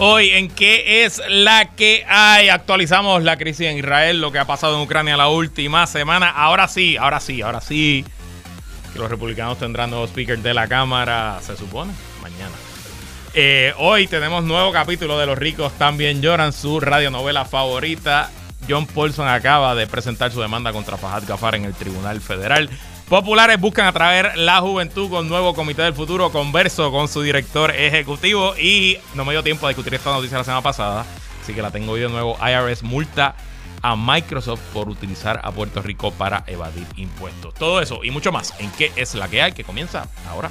Hoy en qué es la que hay. Actualizamos la crisis en Israel, lo que ha pasado en Ucrania la última semana. Ahora sí, ahora sí, ahora sí. Que los republicanos tendrán nuevos speakers de la Cámara, se supone, mañana. Eh, hoy tenemos nuevo capítulo de Los ricos también lloran, su radionovela favorita. John Paulson acaba de presentar su demanda contra Fahad Gafar en el Tribunal Federal. Populares buscan atraer la juventud con nuevo comité del futuro. Converso con su director ejecutivo y no me dio tiempo a discutir esta noticia la semana pasada, así que la tengo hoy de nuevo. IRS multa a Microsoft por utilizar a Puerto Rico para evadir impuestos. Todo eso y mucho más en qué es la que hay que comienza ahora.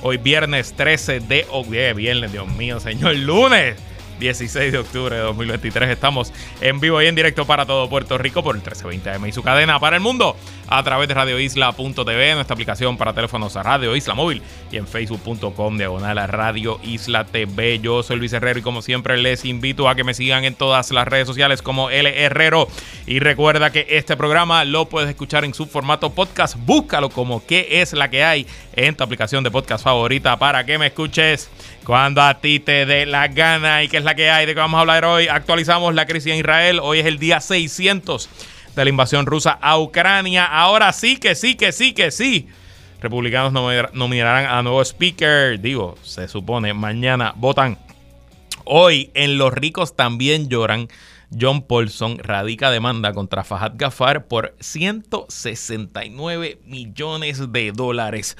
Hoy viernes 13 de octubre, viernes, Dios mío, señor, lunes 16 de octubre de 2023. Estamos en vivo y en directo para todo Puerto Rico por el 1320 AM y su cadena para el mundo a través de radioisla.tv, nuestra aplicación para teléfonos a Radio Isla Móvil y en facebook.com diagonal a Radio Isla TV. Yo soy Luis Herrero y como siempre les invito a que me sigan en todas las redes sociales como L Herrero y recuerda que este programa lo puedes escuchar en su formato podcast. Búscalo como qué es la que hay en tu aplicación de podcast favorita para que me escuches cuando a ti te dé la gana y qué es la que hay de que vamos a hablar hoy. Actualizamos la crisis en Israel. Hoy es el día 600 de la invasión rusa a Ucrania. Ahora sí que sí, que sí, que sí. Republicanos nominarán a nuevo speaker. Digo, se supone, mañana votan. Hoy en Los ricos también lloran. John Paulson radica demanda contra Fahad Gafar por 169 millones de dólares.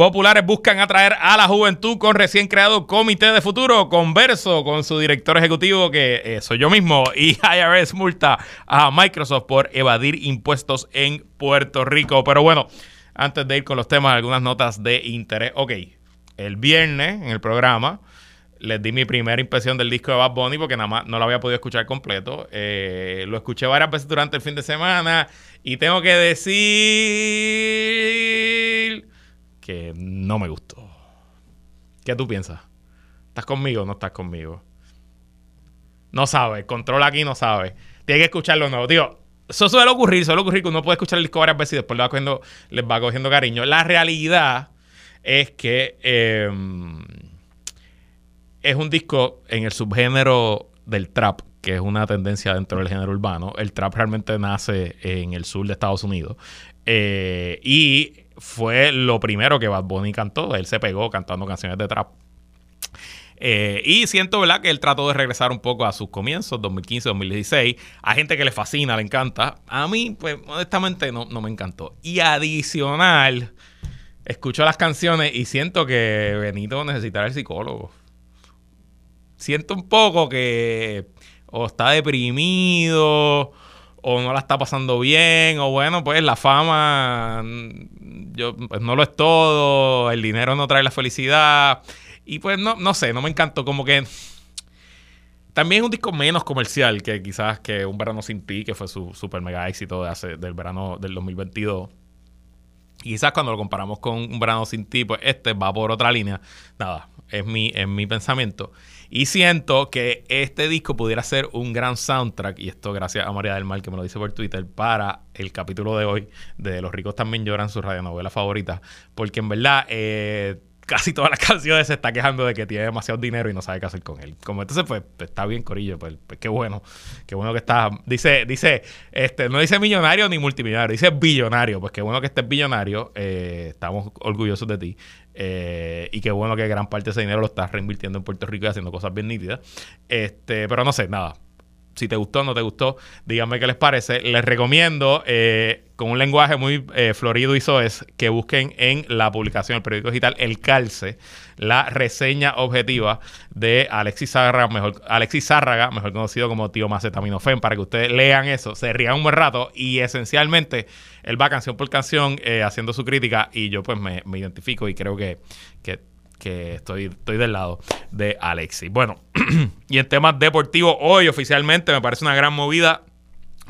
Populares buscan atraer a la juventud con recién creado comité de futuro. Converso con su director ejecutivo, que eh, soy yo mismo, y IRS multa a Microsoft por evadir impuestos en Puerto Rico. Pero bueno, antes de ir con los temas, algunas notas de interés. Ok, el viernes en el programa les di mi primera impresión del disco de Bad Bunny porque nada más no lo había podido escuchar completo. Eh, lo escuché varias veces durante el fin de semana y tengo que decir no me gustó. ¿Qué tú piensas? ¿Estás conmigo o no estás conmigo? No sabe, controla aquí no sabe. Tiene que escucharlo nuevo. Digo, eso suele ocurrir, suele ocurrir que uno puede escuchar el disco varias veces y después le va cogiendo, les va cogiendo cariño. La realidad es que em, es un disco en el subgénero del trap, que es una tendencia dentro del género urbano. El trap realmente nace en el sur de Estados Unidos. Eh, y fue lo primero que Bad Bunny cantó. Él se pegó cantando canciones de trap. Eh, y siento, ¿verdad?, que él trató de regresar un poco a sus comienzos, 2015, 2016. A gente que le fascina, le encanta. A mí, pues, honestamente, no, no me encantó. Y adicional, escucho las canciones y siento que Benito necesitará el psicólogo. Siento un poco que o está deprimido o no la está pasando bien, o bueno, pues la fama yo, pues no lo es todo, el dinero no trae la felicidad. Y pues no, no sé, no me encantó. Como que también es un disco menos comercial que quizás que Un Verano Sin Ti, que fue su super mega éxito de hace, del verano del 2022. Y quizás cuando lo comparamos con Un Verano Sin Ti, pues este va por otra línea. Nada, es mi, es mi pensamiento. Y siento que este disco pudiera ser un gran soundtrack, y esto gracias a María del Mar que me lo dice por Twitter, para el capítulo de hoy de Los ricos también lloran, su radionovela favorita. Porque en verdad... Eh, casi todas las canciones se está quejando de que tiene demasiado dinero y no sabe qué hacer con él. Como entonces, pues, pues está bien, Corillo, pues, pues, qué bueno, qué bueno que está. Dice, dice, este, no dice millonario ni multimillonario, dice billonario. Pues qué bueno que estés billonario, eh, estamos orgullosos de ti. Eh, y qué bueno que gran parte de ese dinero lo estás reinvirtiendo en Puerto Rico y haciendo cosas bien nítidas. Este, pero no sé, nada. Si te gustó o no te gustó, díganme qué les parece. Les recomiendo, eh, con un lenguaje muy eh, florido y soez, que busquen en la publicación del periódico digital El Calce la reseña objetiva de Alexis Zárraga, mejor, Alexis Zárraga, mejor conocido como Tío Macetaminofen, para que ustedes lean eso, se rían un buen rato y esencialmente él va canción por canción eh, haciendo su crítica y yo pues me, identifico y creo que, que estoy, estoy del lado de Alexis. Bueno, y en temas deportivos, hoy oficialmente me parece una gran movida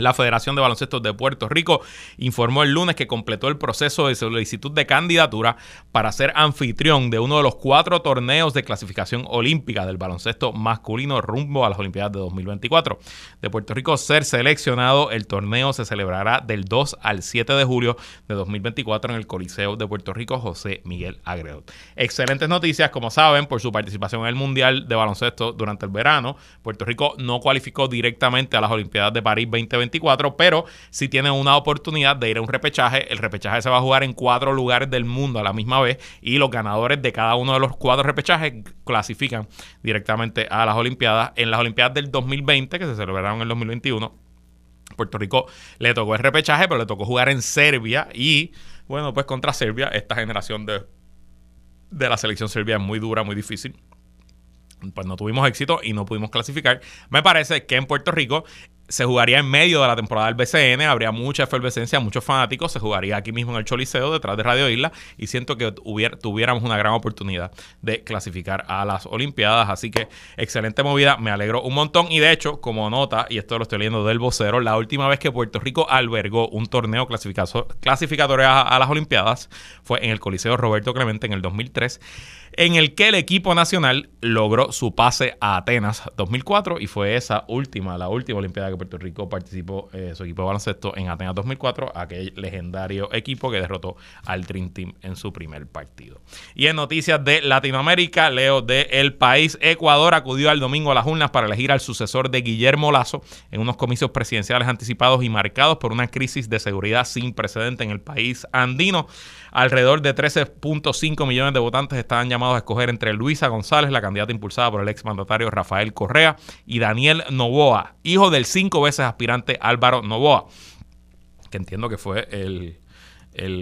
la Federación de Baloncesto de Puerto Rico informó el lunes que completó el proceso de solicitud de candidatura para ser anfitrión de uno de los cuatro torneos de clasificación olímpica del baloncesto masculino rumbo a las Olimpiadas de 2024. De Puerto Rico ser seleccionado, el torneo se celebrará del 2 al 7 de julio de 2024 en el Coliseo de Puerto Rico José Miguel Agreo. Excelentes noticias, como saben, por su participación en el Mundial de Baloncesto durante el verano. Puerto Rico no cualificó directamente a las Olimpiadas de París 2020 pero si tienen una oportunidad de ir a un repechaje, el repechaje se va a jugar en cuatro lugares del mundo a la misma vez y los ganadores de cada uno de los cuatro repechajes clasifican directamente a las Olimpiadas. En las Olimpiadas del 2020, que se celebraron en el 2021, Puerto Rico le tocó el repechaje, pero le tocó jugar en Serbia y, bueno, pues contra Serbia, esta generación de, de la selección serbia es muy dura, muy difícil pues no tuvimos éxito y no pudimos clasificar. Me parece que en Puerto Rico se jugaría en medio de la temporada del BCN, habría mucha efervescencia, muchos fanáticos, se jugaría aquí mismo en el Choliseo, detrás de Radio Isla, y siento que tuviéramos una gran oportunidad de clasificar a las Olimpiadas. Así que excelente movida, me alegro un montón. Y de hecho, como nota, y esto lo estoy leyendo del vocero, la última vez que Puerto Rico albergó un torneo clasificatorio a las Olimpiadas fue en el Coliseo Roberto Clemente en el 2003 en el que el equipo nacional logró su pase a Atenas 2004 y fue esa última, la última Olimpiada que Puerto Rico participó, eh, su equipo de baloncesto en Atenas 2004, aquel legendario equipo que derrotó al Dream Team en su primer partido. Y en noticias de Latinoamérica, leo de El País, Ecuador acudió al domingo a las urnas para elegir al sucesor de Guillermo Lazo en unos comicios presidenciales anticipados y marcados por una crisis de seguridad sin precedente en el país andino. Alrededor de 13.5 millones de votantes estaban llamados a escoger entre Luisa González, la candidata impulsada por el exmandatario Rafael Correa, y Daniel Novoa, hijo del cinco veces aspirante Álvaro Novoa, que entiendo que fue el,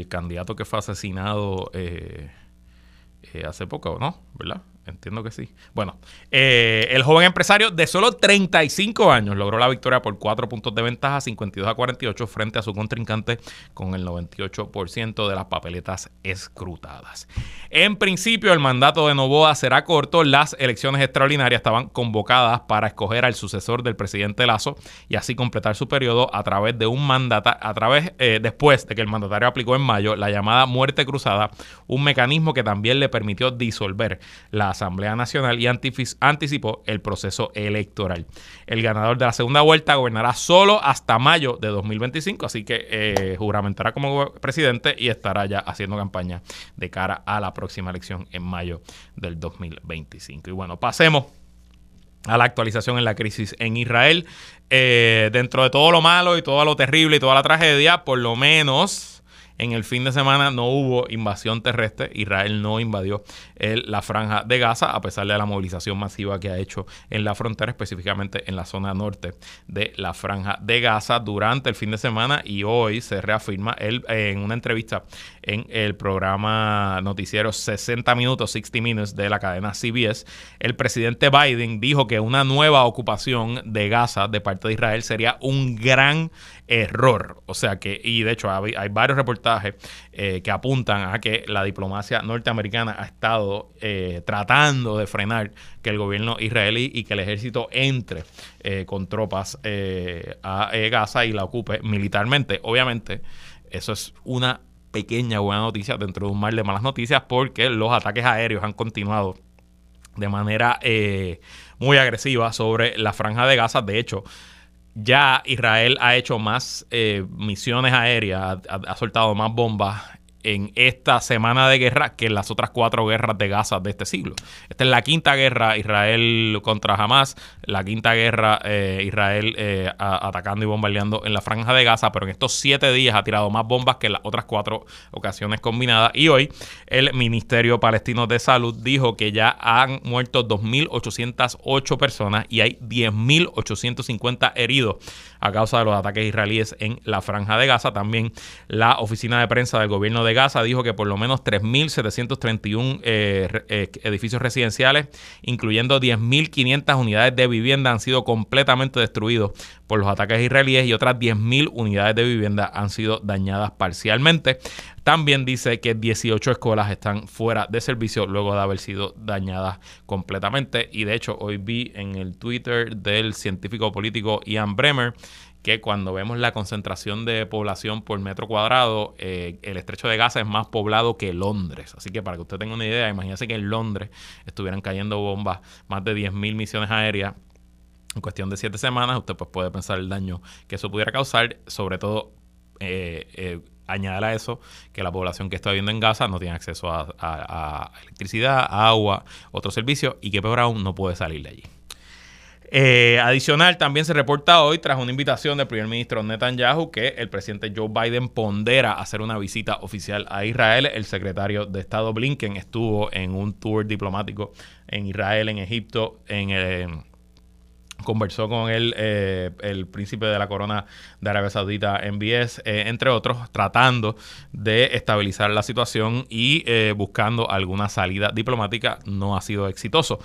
candidato que fue asesinado eh, eh, hace poco, ¿no? ¿Verdad? Entiendo que sí. Bueno, eh, el joven empresario de solo 35 años logró la victoria por 4 puntos de ventaja, 52 a 48, frente a su contrincante con el 98% de las papeletas escrutadas. En principio, el mandato de Novoa será corto. Las elecciones extraordinarias estaban convocadas para escoger al sucesor del presidente Lazo y así completar su periodo a través de un mandato, a través, eh, después de que el mandatario aplicó en mayo la llamada muerte cruzada, un mecanismo que también le permitió disolver las Asamblea Nacional y anticipó el proceso electoral. El ganador de la segunda vuelta gobernará solo hasta mayo de 2025, así que eh, juramentará como presidente y estará ya haciendo campaña de cara a la próxima elección en mayo del 2025. Y bueno, pasemos a la actualización en la crisis en Israel. Eh, dentro de todo lo malo y todo lo terrible y toda la tragedia, por lo menos en el fin de semana no hubo invasión terrestre. Israel no invadió la franja de Gaza, a pesar de la movilización masiva que ha hecho en la frontera, específicamente en la zona norte de la franja de Gaza durante el fin de semana. Y hoy se reafirma él en una entrevista en el programa noticiero 60 minutos, 60 Minutes de la cadena CBS. El presidente Biden dijo que una nueva ocupación de Gaza de parte de Israel sería un gran error. O sea que, y de hecho hay, varios reportajes eh, que apuntan a que la diplomacia norteamericana ha estado eh, tratando de frenar que el gobierno israelí y que el ejército entre eh, con tropas a Gaza y la ocupe militarmente. Obviamente, eso es una pequeña buena noticia dentro de un mar de malas noticias porque los ataques aéreos han continuado de manera muy agresiva sobre la franja de Gaza. De hecho, ya Israel ha hecho más eh, misiones aéreas, ha, soltado más bombas en esta semana de guerra que en las otras cuatro guerras de Gaza de este siglo. Esta es la quinta guerra Israel contra Hamas, la quinta guerra eh, Israel eh, atacando y bombardeando en la franja de Gaza, pero en estos siete días ha tirado más bombas que en las otras cuatro ocasiones combinadas. Y hoy el Ministerio Palestino de Salud dijo que ya han muerto 2.808 personas y hay 10.850 heridos a causa de los ataques israelíes en la franja de Gaza. También la oficina de prensa del gobierno de Gaza dijo que por lo menos 3.731 eh, eh, edificios residenciales, incluyendo 10.500 unidades de vivienda, han sido completamente destruidos por los ataques israelíes y otras 10.000 unidades de vivienda han sido dañadas parcialmente. También dice que 18 escuelas están fuera de servicio luego de haber sido dañadas completamente. Y de hecho, hoy vi en el Twitter del científico político Ian Bremer que cuando vemos la concentración de población por metro cuadrado, eh, el estrecho de Gaza es más poblado que Londres. Así que para que usted tenga una idea, imagínese que en Londres estuvieran cayendo bombas, más de 10.000 misiones aéreas en cuestión de siete semanas, usted pues puede pensar el daño que eso pudiera causar, sobre todo eh, eh, añadir a eso que la población que está viviendo en Gaza no tiene acceso a, electricidad, agua, otros servicios y que peor aún no puede salir de allí. Eh, adicional, también se reporta hoy, tras una invitación del primer ministro Netanyahu, que el presidente Joe Biden pondera hacer una visita oficial a Israel. El secretario de Estado Blinken estuvo en un tour diplomático en Israel, en Egipto, en eh, conversó con él eh, el príncipe de la corona de Arabia Saudita, MBS, entre otros, tratando de estabilizar la situación y buscando alguna salida diplomática. No ha sido exitoso.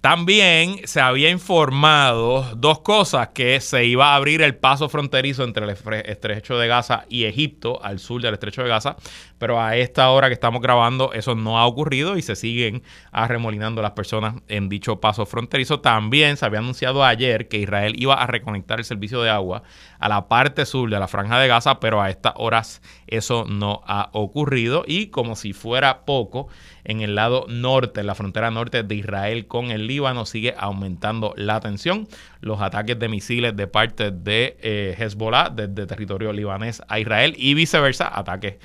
También se había informado dos cosas, que se iba a abrir el paso fronterizo entre el estrecho de Gaza y Egipto, al sur del estrecho de Gaza, pero a esta hora que estamos grabando eso no ha ocurrido y se siguen arremolinando las personas en dicho paso fronterizo. También se había anunciado ayer que Israel iba a reconectar el servicio de agua a la parte sur de la franja de Gaza, pero a estas horas eso no ha ocurrido y como si fuera poco, en el lado norte, en la frontera norte de Israel con el Líbano, sigue aumentando la tensión. Los ataques de misiles de parte de eh, Hezbollah desde territorio libanés a Israel y viceversa, ataques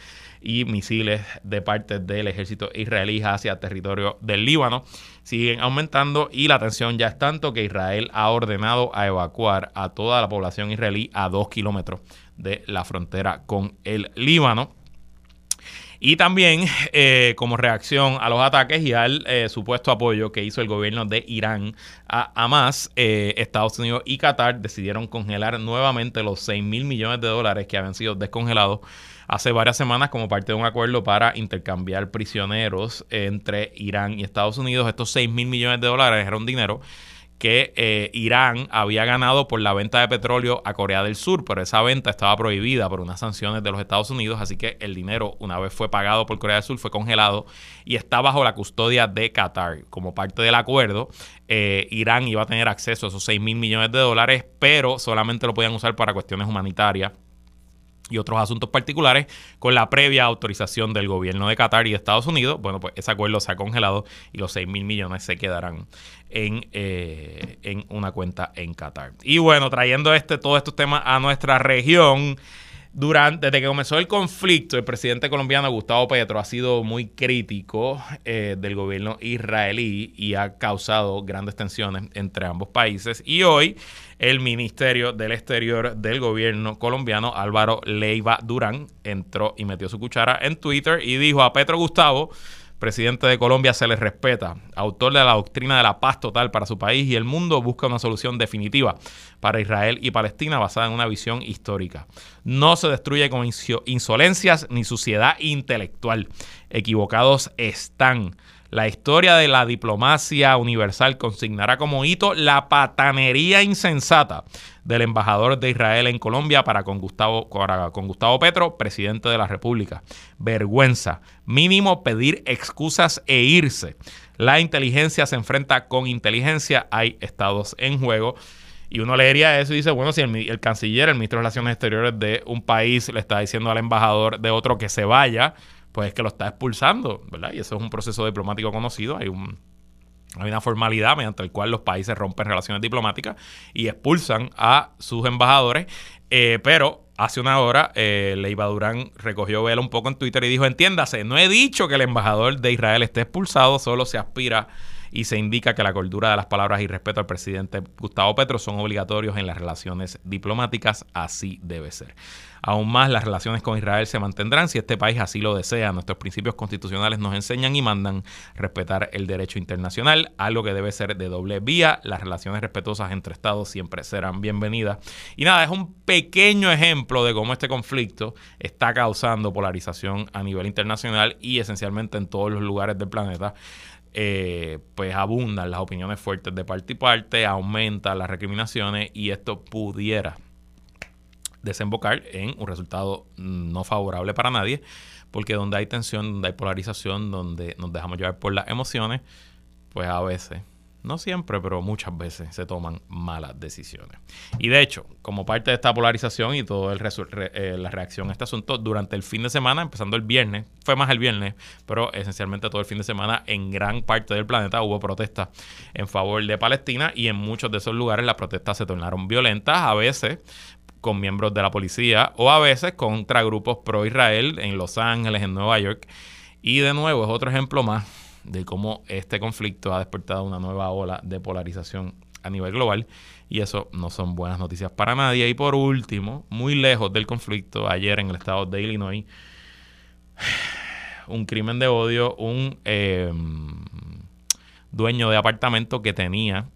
y misiles de parte del ejército israelí hacia territorio del Líbano siguen aumentando y la tensión ya es tanto que Israel ha ordenado a evacuar a toda la población israelí a dos kilómetros de la frontera con el Líbano. Y también eh, como reacción a los ataques y al eh, supuesto apoyo que hizo el gobierno de Irán a Hamas, eh, Estados Unidos y Qatar decidieron congelar nuevamente los 6 mil millones de dólares que habían sido descongelados hace varias semanas como parte de un acuerdo para intercambiar prisioneros entre Irán y Estados Unidos. Estos 6 mil millones de dólares era un dinero que eh, Irán había ganado por la venta de petróleo a Corea del Sur, pero esa venta estaba prohibida por unas sanciones de los Estados Unidos, así que el dinero, una vez fue pagado por Corea del Sur, fue congelado y está bajo la custodia de Qatar. Como parte del acuerdo, eh, Irán iba a tener acceso a esos 6 mil millones de dólares, pero solamente lo podían usar para cuestiones humanitarias y otros asuntos particulares con la previa autorización del gobierno de Qatar y de Estados Unidos. Bueno, pues ese acuerdo se ha congelado y los 6 mil millones se quedarán en, eh, en una cuenta en Qatar. Y bueno, trayendo este, todos estos temas a nuestra región. Durante, desde que comenzó el conflicto, el presidente colombiano Gustavo Petro ha sido muy crítico eh, del gobierno israelí y ha causado grandes tensiones entre ambos países. Y hoy el Ministerio del Exterior del gobierno colombiano, Álvaro Leiva Durán, entró y metió su cuchara en Twitter y dijo a Petro Gustavo presidente de Colombia se le respeta, autor de la doctrina de la paz total para su país y el mundo busca una solución definitiva para Israel y Palestina basada en una visión histórica. No se destruye con insolencias ni suciedad intelectual. Equivocados están. La historia de la diplomacia universal consignará como hito la patanería insensata del embajador de Israel en Colombia para con Gustavo, con Gustavo Petro, presidente de la República. Vergüenza. Mínimo pedir excusas e irse. La inteligencia se enfrenta con inteligencia. Hay estados en juego. Y uno leería eso y dice, bueno, si el, el, canciller, el ministro de Relaciones Exteriores de un país le está diciendo al embajador de otro que se vaya, pues es que lo está expulsando, ¿verdad? Y eso es un proceso diplomático conocido. Hay un, hay una formalidad mediante la cual los países rompen relaciones diplomáticas y expulsan a sus embajadores. Eh, pero hace una hora, eh, Leiva Durán recogió vela un poco en Twitter y dijo: Entiéndase, no he dicho que el embajador de Israel esté expulsado, solo se aspira y se indica que la cordura de las palabras y respeto al presidente Gustavo Petro son obligatorios en las relaciones diplomáticas. Así debe ser. Aún más, las relaciones con Israel se mantendrán si este país así lo desea. Nuestros principios constitucionales nos enseñan y mandan respetar el derecho internacional, algo que debe ser de doble vía. Las relaciones respetuosas entre Estados siempre serán bienvenidas. Y nada, es un pequeño ejemplo de cómo este conflicto está causando polarización a nivel internacional y esencialmente en todos los lugares del planeta. Eh, pues abundan las opiniones fuertes de parte y parte, aumentan las recriminaciones y esto pudiera desembocar en un resultado no favorable para nadie, porque donde hay tensión, donde hay polarización, donde nos dejamos llevar por las emociones, pues a veces, no siempre, pero muchas veces se toman malas decisiones. Y de hecho, como parte de esta polarización y toda eh, la reacción a este asunto, durante el fin de semana, empezando el viernes, fue más el viernes, pero esencialmente todo el fin de semana, en gran parte del planeta hubo protestas en favor de Palestina y en muchos de esos lugares las protestas se tornaron violentas, a veces con miembros de la policía o a veces contra grupos pro-Israel en Los Ángeles, en Nueva York. Y de nuevo es otro ejemplo más de cómo este conflicto ha despertado una nueva ola de polarización a nivel global y eso no son buenas noticias para nadie. Y por último, muy lejos del conflicto, ayer en el estado de Illinois, un crimen de odio, un em, dueño de apartamento que tenía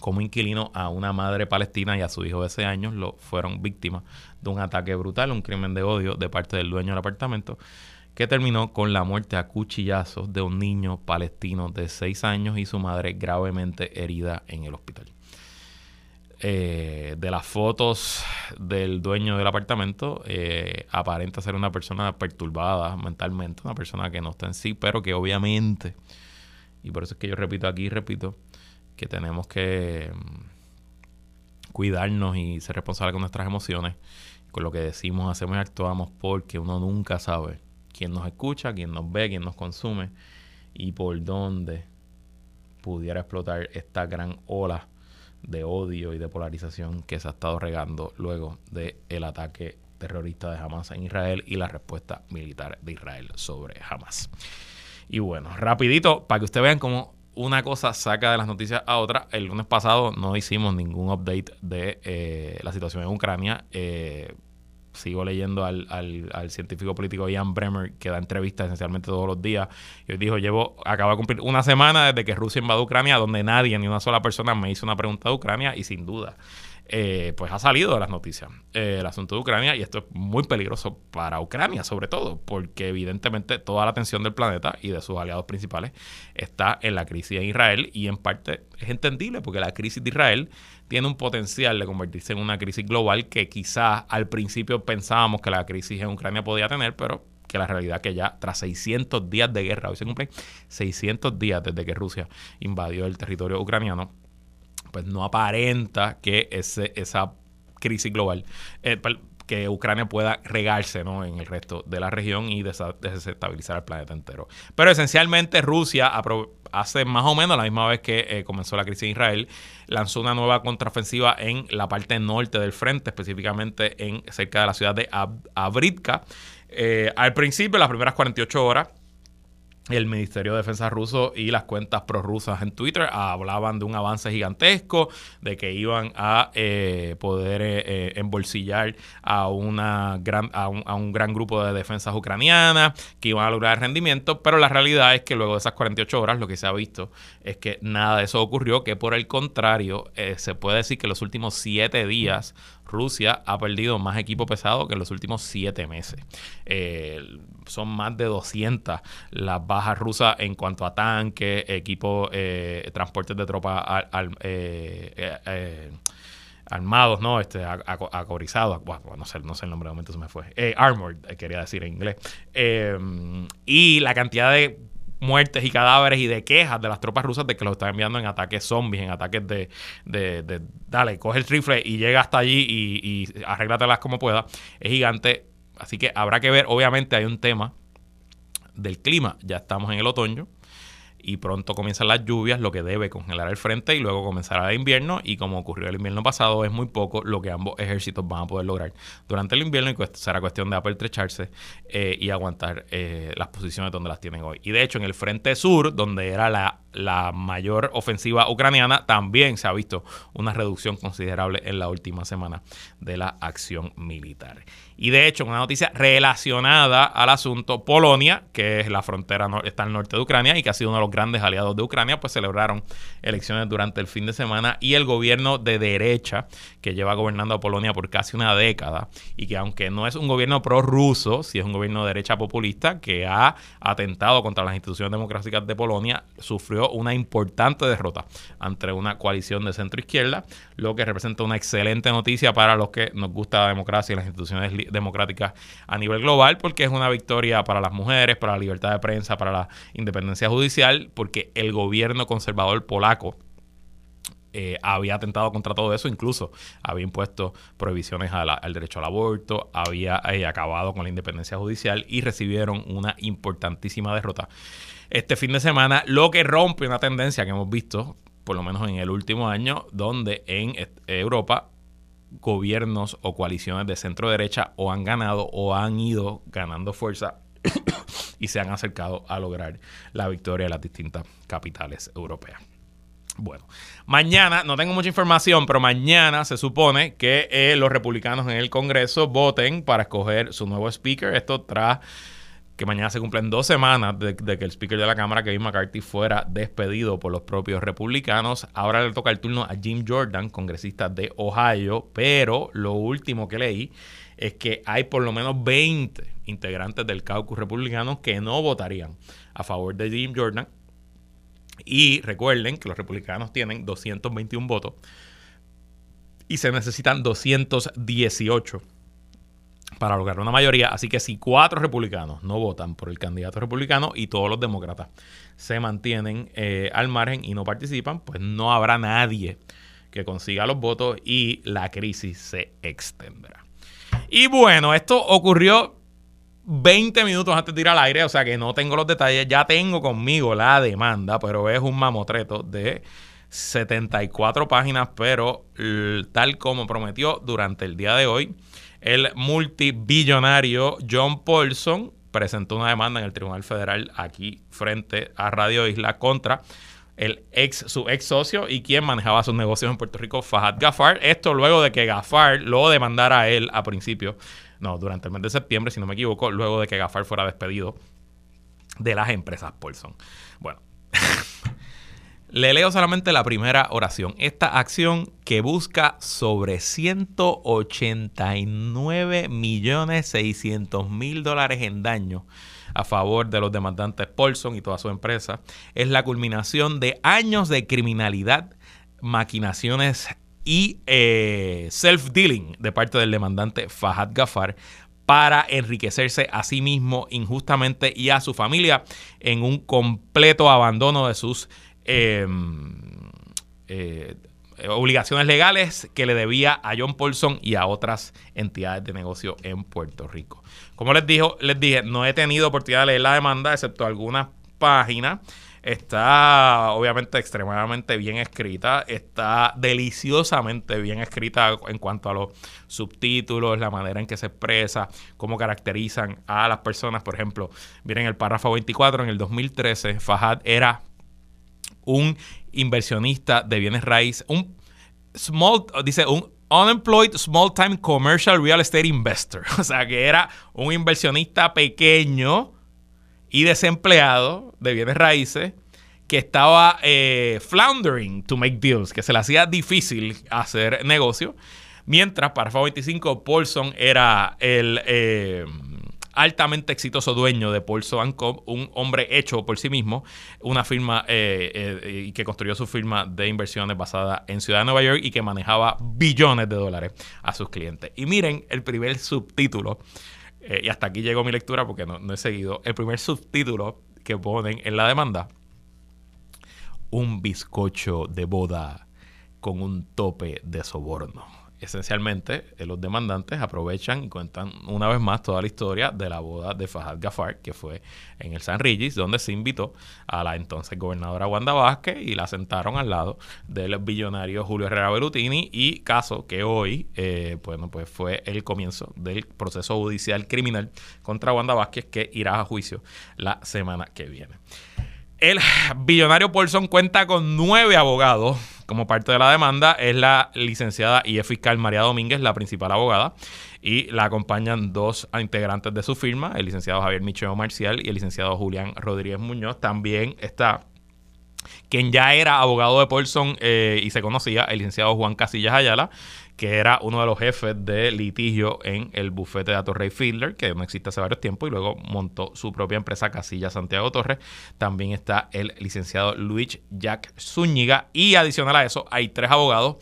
como inquilino a una madre palestina y a su hijo de ese años lo fueron víctimas de un ataque brutal, un crimen de odio de parte del dueño del apartamento que terminó con la muerte a cuchillazos de un niño palestino de 6 años y su madre gravemente herida en el hospital. Eh, de las fotos del dueño del apartamento, eh, aparenta ser una persona perturbada mentalmente, una persona que no está en sí, pero que obviamente, y por eso es que yo repito aquí, repito, que tenemos que mm, cuidarnos y ser responsables con nuestras emociones, con lo que decimos, hacemos y actuamos, porque uno nunca sabe quién nos escucha, quién nos ve, quién nos consume y por dónde pudiera explotar esta gran ola de odio y de polarización que se ha estado regando luego del el ataque terrorista de Hamas en Israel y la respuesta militar de Israel sobre Hamas. Y bueno, rapidito, para que ustedes vean cómo una cosa saca de las noticias a otra. El lunes pasado no hicimos ningún update de eh, la situación en Ucrania. Eh, sigo leyendo al, al, científico político Ian Bremer, que da entrevistas esencialmente todos los días. Y él dijo, llevo, acabo de cumplir una semana desde que Rusia invadió Ucrania, donde nadie, ni una sola persona me hizo una pregunta de Ucrania, y sin duda eh, pues ha salido de las noticias eh, el asunto de Ucrania y esto es muy peligroso para Ucrania sobre todo porque evidentemente toda la atención del planeta y de sus aliados principales está en la crisis en Israel y en parte es entendible porque la crisis de Israel tiene un potencial de convertirse en una crisis global que quizás al principio pensábamos que la crisis en Ucrania podía tener pero que la realidad que ya tras 600 días de guerra, hoy se cumplen 600 días desde que Rusia invadió el territorio ucraniano, pues no aparenta que ese, esa crisis global, eh, que Ucrania pueda regarse ¿no? en el resto de la región y desestabilizar el planeta entero. Pero esencialmente Rusia hace más o menos la misma vez que eh, comenzó la crisis en Israel, lanzó una nueva contraofensiva en la parte norte del frente, específicamente en cerca de la ciudad de Abritka. Eh, al principio, las primeras 48 horas, el Ministerio de Defensa ruso y las cuentas prorrusas en Twitter hablaban de un avance gigantesco, de que iban a eh, poder eh, eh, embolsillar a, una gran, a un, gran grupo de defensas ucranianas, que iban a lograr rendimiento, pero la realidad es que luego de esas 48 horas lo que se ha visto es que nada de eso ocurrió, que por el contrario se puede decir que los últimos siete días Rusia ha perdido más equipo pesado que en los últimos siete meses. Eh, son más de 200 las bajas rusas en cuanto a tanques, equipo, eh, transportes de tropas eh, armados, ¿no? Este, acorizados, no, sé, no sé el nombre de momento, se me fue. armored, quería decir en inglés. y la cantidad de muertes y cadáveres y de quejas de las tropas rusas de que los están enviando en ataques zombies, en ataques de, de, dale, coge el rifle y llega hasta allí y, y arréglatelas como pueda, es gigante. Así que habrá que ver, obviamente hay un tema del clima, ya estamos en el otoño, y pronto comienzan las lluvias, lo que debe congelar el frente y luego comenzará el invierno y como ocurrió el invierno pasado es muy poco lo que ambos ejércitos van a poder lograr durante el invierno y será cuestión de apertrecharse eh, y aguantar eh, las posiciones donde las tienen hoy. Y de hecho en el frente sur, donde era la la mayor ofensiva ucraniana, también se ha visto una reducción considerable en la última semana de la acción militar. Y de hecho, una noticia relacionada al asunto, Polonia, que es la frontera, está al norte de Ucrania y que ha sido uno de los grandes aliados de Ucrania, pues celebraron elecciones durante el fin de semana y el gobierno de derecha, que lleva gobernando a Polonia por casi una década y que aunque no es un gobierno prorruso, sí es un gobierno de derecha populista que ha atentado contra las instituciones democráticas de Polonia, sufrió una importante derrota ante una coalición de centro izquierda, lo que representa una excelente noticia para los que nos gusta la democracia y las instituciones democráticas a nivel global, porque es una victoria para las mujeres, para la libertad de prensa, para la independencia judicial, porque el gobierno conservador polaco eh, había atentado contra todo eso, incluso había impuesto prohibiciones al derecho al aborto, había eh, acabado con la independencia judicial y recibieron una importantísima derrota este fin de semana, lo que rompe una tendencia que hemos visto, por lo menos en el último año, donde en Europa gobiernos o coaliciones de centro derecha o han ganado o han ido ganando fuerza y se han acercado a lograr la victoria de las distintas capitales europeas. Bueno, mañana, no tengo mucha información, pero mañana se supone que eh, los republicanos en el Congreso voten para escoger su nuevo speaker. Esto tras que mañana se cumplen dos semanas de, que el speaker de la Cámara, Kevin McCarthy, fuera despedido por los propios republicanos. Ahora le toca el turno a Jim Jordan, congresista de Ohio, pero lo último que leí es que hay por lo menos 20 integrantes del caucus republicano que no votarían a favor de Jim Jordan. Y recuerden que los republicanos tienen 221 votos y se necesitan 218 para lograr una mayoría. Así que si cuatro republicanos no votan por el candidato republicano y todos los demócratas se mantienen eh, al margen y no participan, pues no habrá nadie que consiga los votos y la crisis se extenderá. Y bueno, esto ocurrió 20 minutos antes de ir al aire, o sea que no tengo los detalles. Ya tengo conmigo la demanda, pero es un mamotreto de 74 páginas, pero tal como prometió durante el día de hoy, el multibillonario John Paulson presentó una demanda en el Tribunal Federal aquí frente a Radio Isla contra el ex, su ex socio y quien manejaba sus negocios en Puerto Rico, Fahad Gafar. Esto luego de que Gafar lo demandara a él a principio, no, durante el mes de septiembre, si no me equivoco, luego de que Gafar fuera despedido de las empresas Paulson. Bueno, Le leo solamente la primera oración. Esta acción que busca sobre 189 millones 600 mil dólares en daño a favor de los demandantes Paulson y toda su empresa es la culminación de años de criminalidad, maquinaciones y eh, self-dealing de parte del demandante Fahad Gafar para enriquecerse a sí mismo injustamente y a su familia en un completo abandono de sus Em, eh, obligaciones legales que le debía a John Paulson y a otras entidades de negocio en Puerto Rico. Como les, dijo, les dije, no he tenido oportunidad de leer la demanda, excepto algunas páginas. Está obviamente extremadamente bien escrita, está deliciosamente bien escrita en cuanto a los subtítulos, la manera en que se expresa, cómo caracterizan a las personas. Por ejemplo, miren el párrafo 24, en el 2013 Fajad era un inversionista de bienes raíces, un small, dice, un unemployed small time commercial real estate investor. O sea, que era un inversionista pequeño y desempleado de bienes raíces que estaba eh, floundering to make deals, que se le hacía difícil hacer negocio. Mientras para FA25 Paulson era el... Eh, altamente exitoso dueño de Paulson Co., un hombre hecho por sí mismo, una firma eh, eh, que construyó su firma de inversiones basada en Ciudad de Nueva York y que manejaba billones de dólares a sus clientes. Y miren el primer subtítulo, eh, y hasta aquí llegó mi lectura porque no, no he seguido, el primer subtítulo que ponen en la demanda, un bizcocho de boda con un tope de soborno esencialmente eh, los demandantes aprovechan y cuentan una vez más toda la historia de la boda de Fahad Gafar, que fue en el San Regis, donde se invitó a la entonces gobernadora Wanda Vázquez y la sentaron al lado del billonario Julio Herrera Berutini y caso que hoy, eh, pues fue el comienzo del proceso judicial criminal contra Wanda Vázquez que irá a juicio la semana que viene. El billonario Paulson cuenta con nueve abogados como parte de la demanda. Es la licenciada y es fiscal María Domínguez, la principal abogada. Y la acompañan dos integrantes de su firma, el licenciado Javier Micheo Marcial y el licenciado Julián Rodríguez Muñoz. También está quien ya era abogado de Paulson eh, y se conocía, el licenciado Juan Casillas Ayala, que era uno de los jefes de litigio en el bufete de Torrey Fiedler, que no existe hace varios tiempos, y luego montó su propia empresa Casilla Santiago Torres. También está el licenciado Luis Jack Zúñiga, y adicional a eso hay tres abogados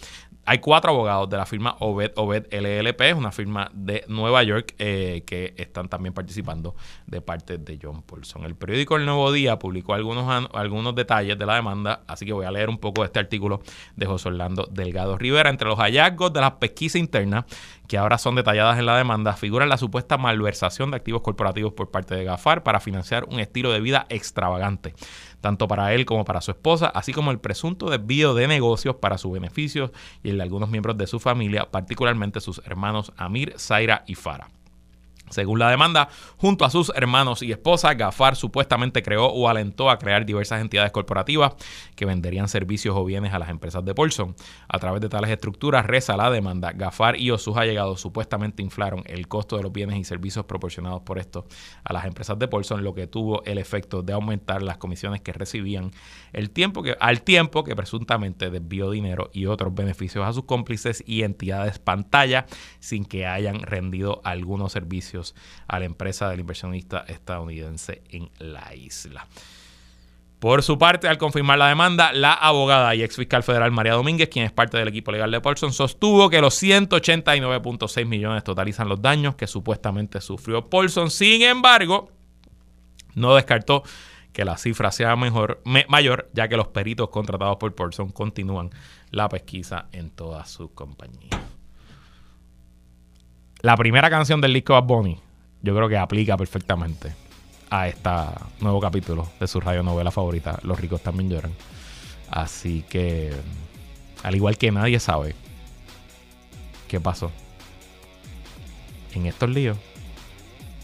hay cuatro abogados de la firma Obed Obed LLP, es una firma de Nueva York eh, que están también participando de parte de John Paulson. El periódico El Nuevo Día publicó algunos, algunos detalles de la demanda, así que voy a leer un poco este artículo de José Orlando Delgado Rivera. Entre los hallazgos de las pesquisas internas que ahora son detalladas en la demanda, figura la supuesta malversación de activos corporativos por parte de Gafar para financiar un estilo de vida extravagante tanto para él como para su esposa, así como el presunto desvío de negocios para su beneficio y el de algunos miembros de su familia, particularmente sus hermanos Amir, Zaira y Farah. Según la demanda, junto a sus hermanos y esposa, Gafar supuestamente creó o alentó a crear diversas entidades corporativas que venderían servicios o bienes a las empresas de Paulson. A través de tales estructuras, reza la demanda, Gafar y o sus allegados supuestamente inflaron el costo de los bienes y servicios proporcionados por esto a las empresas de Paulson, lo que tuvo el efecto de aumentar las comisiones que recibían el tiempo que, al tiempo que presuntamente desvió dinero y otros beneficios a sus cómplices y entidades pantalla sin que hayan rendido algunos servicios a la empresa del inversionista estadounidense en la isla. Por su parte, al confirmar la demanda, la abogada y ex fiscal federal María Domínguez, quien es parte del equipo legal de Paulson, sostuvo que los 189.6 millones totalizan los daños que supuestamente sufrió Paulson. Sin embargo, no descartó que la cifra sea mejor, mayor, ya que los peritos contratados por Paulson continúan la pesquisa en todas sus compañías la primera canción del disco Bad Bunny, yo creo que aplica perfectamente a este nuevo capítulo de su radionovela favorita, Los ricos también lloran. Así que, al igual que nadie sabe qué pasó en estos líos,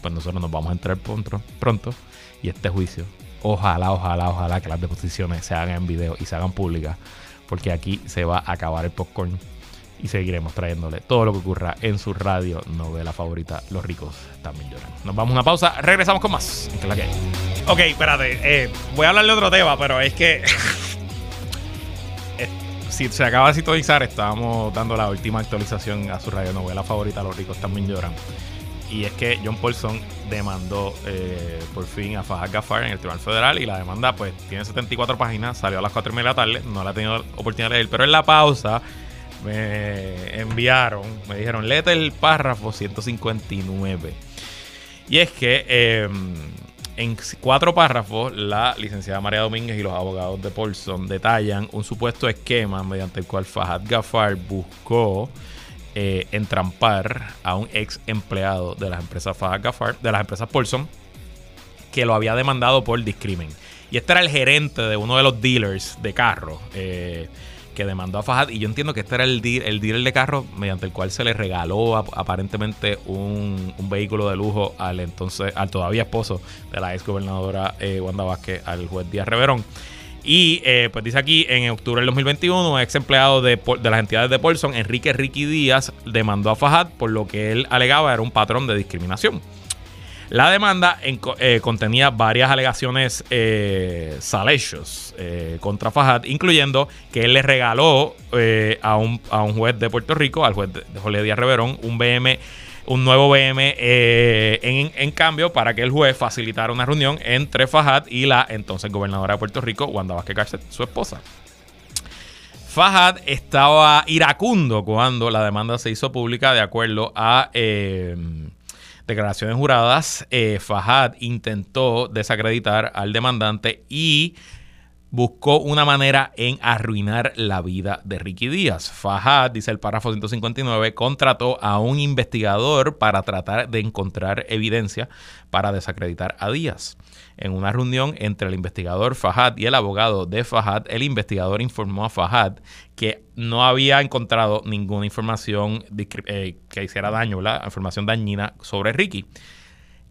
pues nosotros nos vamos a entrar pronto, pronto y este juicio, ojalá, ojalá, ojalá que las deposiciones se hagan en video y se hagan públicas, porque aquí se va a acabar el popcorn y seguiremos trayéndole todo lo que ocurra en su radio novela favorita, Los ricos también lloran. Nos vamos a una pausa, regresamos con más. la Ok, espérate, eh, voy a hablar de otro tema, pero es que si se acaba de sintonizar, estábamos dando la última actualización a su radio novela favorita, Los ricos también lloran. Y es que John Paulson demandó eh, por fin a Fahad Gafar en el Tribunal Federal y la demanda pues tiene 74 páginas, salió a las 4 y media de la tarde, no la he tenido oportunidad de leer, pero en la pausa me enviaron, me dijeron, léete el párrafo 159. Y es que em, en cuatro párrafos, la licenciada María Domínguez y los abogados de Paulson detallan un supuesto esquema mediante el cual Fahad Gafar buscó eh, entrampar a un ex empleado de las empresas Fahad Gafar, de las empresas Paulson, que lo había demandado por discrimen. Y este era el gerente de uno de los dealers de carro. Eh, que demandó a Fajad. Y yo entiendo que este era el, dealer de carro mediante el cual se le regaló aparentemente un, vehículo de lujo al entonces, al todavía esposo de la ex gobernadora eh, Wanda Vázquez, al juez Díaz Reverón. Y eh, pues dice aquí, en octubre del 2021, un ex empleado de, de, las entidades de Paulson, Enrique Ricky Díaz, demandó a Fajad por lo que él alegaba era un patrón de discriminación. La demanda eh, contenía varias alegaciones eh, salacious eh, contra Fajad, incluyendo que él le regaló eh, a, un, juez de Puerto Rico, al juez de, Díaz Reverón, un BM un nuevo BM en, cambio para que el juez facilitara una reunión entre Fajad y la entonces gobernadora de Puerto Rico, Wanda Vázquez Cárcel, su esposa. Fajad estaba iracundo cuando la demanda se hizo pública de acuerdo a declaraciones juradas, eh, Fajad intentó desacreditar al demandante y buscó una manera en arruinar la vida de Ricky Díaz. Fajad, dice el párrafo 159, contrató a un investigador para tratar de encontrar evidencia para desacreditar a Díaz. En una reunión entre el investigador Fajad y el abogado de Fajad, el investigador informó a Fajad que no había encontrado ninguna información eh, que hiciera daño, la información dañina sobre Ricky.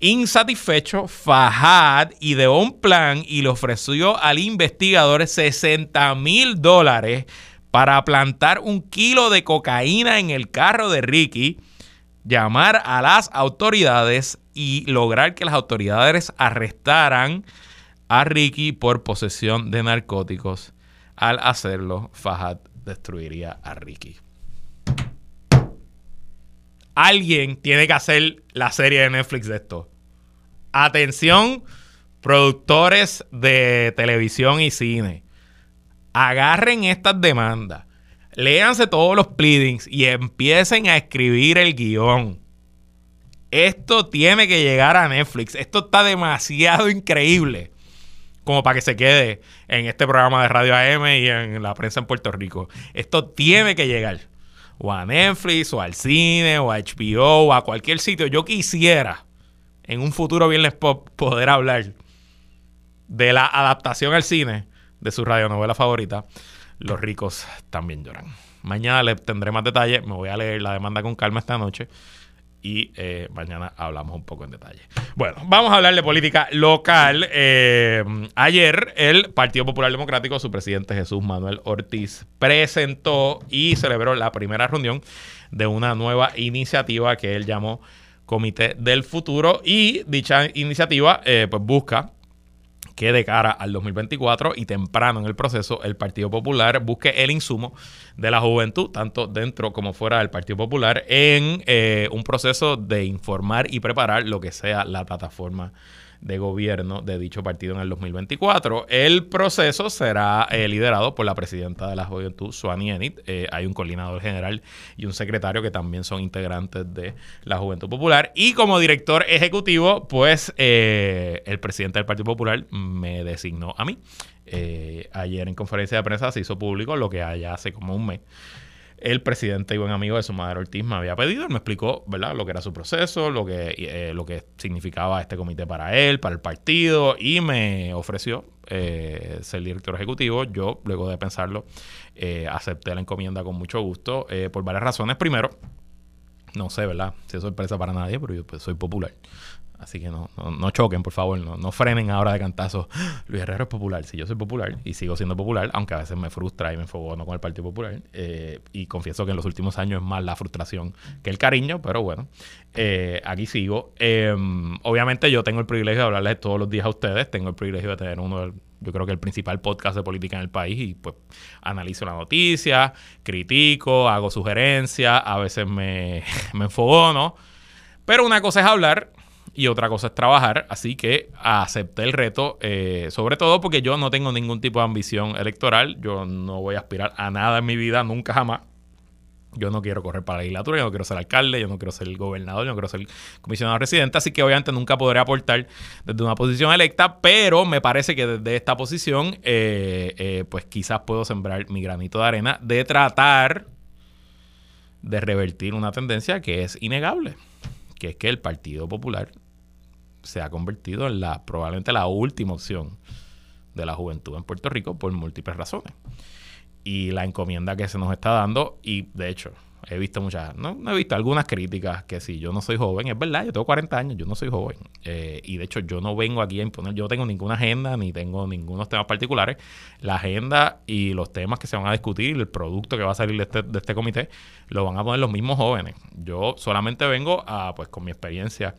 Insatisfecho, Fajad ideó un plan y le ofreció al investigador 60 mil dólares para plantar un kilo de cocaína en el carro de Ricky, llamar a las autoridades y lograr que las autoridades arrestaran a Ricky por posesión de narcóticos. Al hacerlo, Fajad destruiría a Ricky. Alguien tiene que hacer la serie de Netflix de esto. Atención, productores de televisión y cine. Agarren estas demandas. Léanse todos los pleadings y empiecen a escribir el guion. Esto tiene que llegar a Netflix. Esto está demasiado increíble como para que se quede en este programa de Radio AM y en la prensa en Puerto Rico. Esto tiene que llegar. O a Netflix, o al cine, o a HBO, o a cualquier sitio. Yo quisiera en un futuro Viernes Pop poder hablar de la adaptación al cine de su radionovela favorita, Los ricos también lloran. Mañana le tendré más detalles, me voy a leer la demanda con calma esta noche y eh, mañana hablamos un poco en detalle. Bueno, vamos a hablar de política local. Eh, ayer el Partido Popular Democrático, su presidente Jesús Manuel Ortiz, presentó y celebró la primera reunión de una nueva iniciativa que él llamó Comité del Futuro y dicha iniciativa eh, pues busca que de cara al 2024 y temprano en el proceso el Partido Popular busque el insumo de la juventud, tanto dentro como fuera del Partido Popular, en eh, un proceso de informar y preparar lo que sea la plataforma de gobierno de dicho partido en el 2024. El proceso será eh, liderado por la presidenta de la Juventud, Suani Enit. Eh, hay un coordinador general y un secretario que también son integrantes de la Juventud Popular. Y como director ejecutivo, pues eh, el presidente del Partido Popular me designó a mí. ayer en conferencia de prensa se hizo público lo que allá hace como un mes el presidente y buen amigo de su madre Ortiz me había pedido. Él me explicó, ¿verdad?, lo que era su proceso, lo que, eh, lo que significaba este comité para él, para el partido, y me ofreció eh, ser director ejecutivo. Yo, luego de pensarlo, eh, acepté la encomienda con mucho gusto, por varias razones. Primero, no sé, ¿verdad? Si es sorpresa para nadie, pero yo pues, soy popular. Así que no, no, choquen, por favor, no, no, frenen ahora de cantazo. Luis Herrero es popular. Si yo soy popular y sigo siendo popular, aunque a veces me frustra y me no con el Partido Popular, eh, y confieso que en los últimos años es más la frustración que el cariño, pero bueno, eh, aquí sigo. Em, obviamente yo tengo el privilegio de hablarles todos los días a ustedes, tengo el privilegio de tener uno, yo creo que el principal podcast de política en el país y pues analizo la noticia, critico, hago sugerencias, a veces me, me enfogono. Pero una cosa es hablar y otra cosa es trabajar. Así que acepté el reto, eh, sobre todo porque yo no tengo ningún tipo de ambición electoral. Yo no voy a aspirar a nada en mi vida, nunca jamás. Yo no quiero correr para la legislatura, yo no quiero ser alcalde, yo no quiero ser gobernador, yo no quiero ser comisionado residente, así que obviamente nunca podré aportar desde una posición electa, pero me parece que desde esta posición, eh, eh, pues quizás puedo sembrar mi granito de arena de tratar de revertir una tendencia que es innegable, que es que el Partido Popular se ha convertido en la probablemente la última opción de la juventud en Puerto Rico por múltiples razones. Y la encomienda que se nos está dando, y de hecho, he visto muchas, no, he visto algunas críticas que si yo no soy joven, es verdad, yo tengo 40 años, yo no soy joven. Eh, y de hecho yo no vengo aquí a imponer, yo no tengo ninguna agenda ni tengo ningunos temas particulares. La agenda y los temas que se van a discutir, el producto que va a salir de este, de este comité, lo van a poner los mismos jóvenes. Yo solamente vengo a, pues con mi experiencia,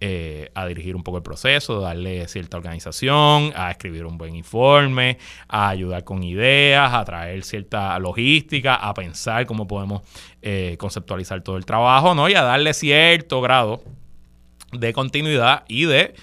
eh, a dirigir un poco el proceso, darle cierta organización, a escribir un buen informe, a ayudar con ideas, a traer cierta logística, a pensar cómo podemos eh, conceptualizar todo el trabajo, ¿no? Y a darle cierto grado de continuidad y de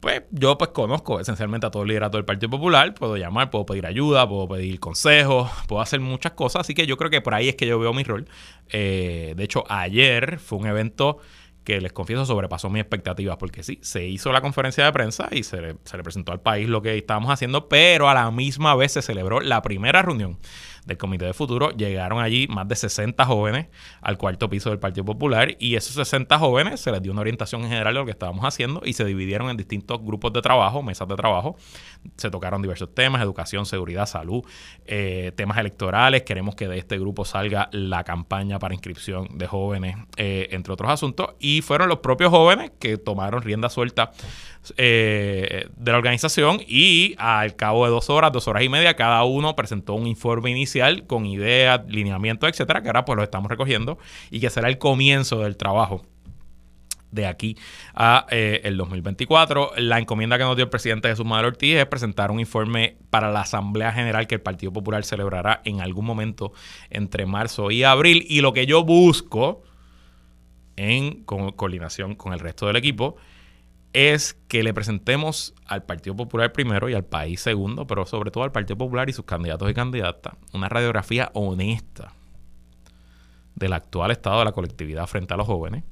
pues yo pues conozco esencialmente a todo el liderato del Partido Popular, puedo llamar, puedo pedir ayuda, puedo pedir consejos, puedo hacer muchas cosas, así que yo creo que por ahí es que yo veo mi rol. Eh, de hecho, ayer fue un evento que les confieso sobrepasó mis expectativas, porque sí, se hizo la conferencia de prensa y se, se, le presentó al país lo que estábamos haciendo, pero a la misma vez se celebró la primera reunión del Comité de Futuro. Llegaron allí más de 60 jóvenes al cuarto piso del Partido Popular y esos 60 jóvenes se les dio una orientación en general de lo que estábamos haciendo y se dividieron en distintos grupos de trabajo, mesas de trabajo. Se tocaron diversos temas, educación, seguridad, salud, eh, temas electorales. Queremos que de este grupo salga la campaña para inscripción de jóvenes, eh, entre otros asuntos. Y fueron los propios jóvenes que tomaron rienda suelta eh, de la organización y al cabo de dos horas, dos horas y media, cada uno presentó un informe inicial con ideas, lineamientos, etcétera, que ahora pues lo estamos recogiendo y que será el comienzo del trabajo de aquí a eh, el 2024. La encomienda que nos dio el presidente Jesús Manuel Ortiz es presentar un informe para la Asamblea General que el Partido Popular celebrará en algún momento entre marzo y abril. Y lo que yo busco en coordinación con el resto del equipo es que le presentemos al Partido Popular primero y al país segundo, pero sobre todo al Partido Popular y sus candidatos y candidatas, una radiografía honesta del actual estado de la colectividad frente a los jóvenes,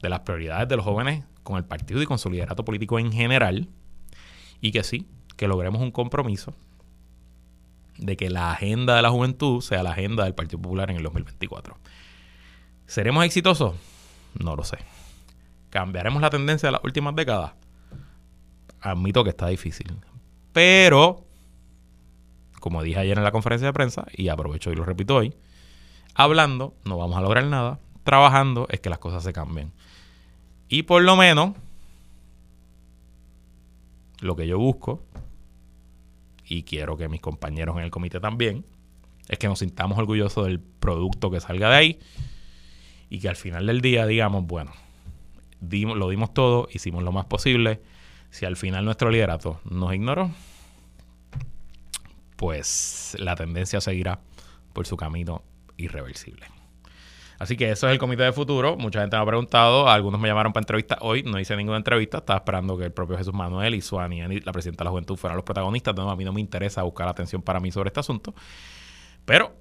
de las prioridades de los jóvenes con el partido y con su liderato político en general, y que sí, que logremos un compromiso de que la agenda de la juventud sea la agenda del Partido Popular en el 2024. ¿Seremos exitosos? No lo sé. ¿Cambiaremos la tendencia de las últimas décadas? Admito que está difícil. Pero, como dije ayer en la conferencia de prensa, y aprovecho y lo repito hoy, hablando no vamos a lograr nada, trabajando es que las cosas se cambien. Y por lo menos, lo que yo busco, y quiero que mis compañeros en el comité también, es que nos sintamos orgullosos del producto que salga de ahí y que al final del día digamos, bueno, lo dimos todo, hicimos lo más posible. Si al final nuestro liderato nos ignoró, pues la tendencia seguirá por su camino irreversible. Así que eso es el comité de futuro. Mucha gente me ha preguntado, algunos me llamaron para entrevista hoy, no hice ninguna entrevista, estaba esperando que el propio Jesús Manuel y Suani, la presidenta de la juventud, fueran los protagonistas. No, a mí no me interesa buscar atención para mí sobre este asunto. Pero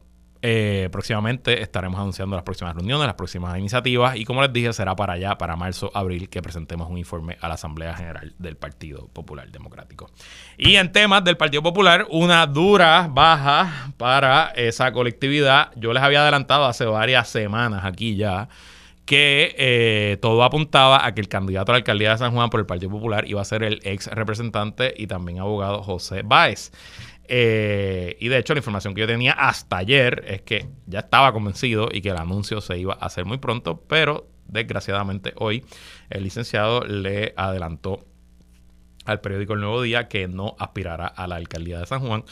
eh, próximamente estaremos anunciando las próximas reuniones, las próximas iniciativas y como les dije será para allá, para marzo, abril, que presentemos un informe a la Asamblea General del Partido Popular Democrático. Y en temas del Partido Popular, una dura baja para esa colectividad. Yo les había adelantado hace varias semanas aquí ya que eh, todo apuntaba a que el candidato a la alcaldía de San Juan por el Partido Popular iba a ser el ex representante y también abogado José Báez. Eh, y de hecho, la información que yo tenía hasta ayer es que ya estaba convencido y que el anuncio se iba a hacer muy pronto, pero desgraciadamente hoy el licenciado le adelantó al periódico El Nuevo Día que no aspirará a la alcaldía de San Juan,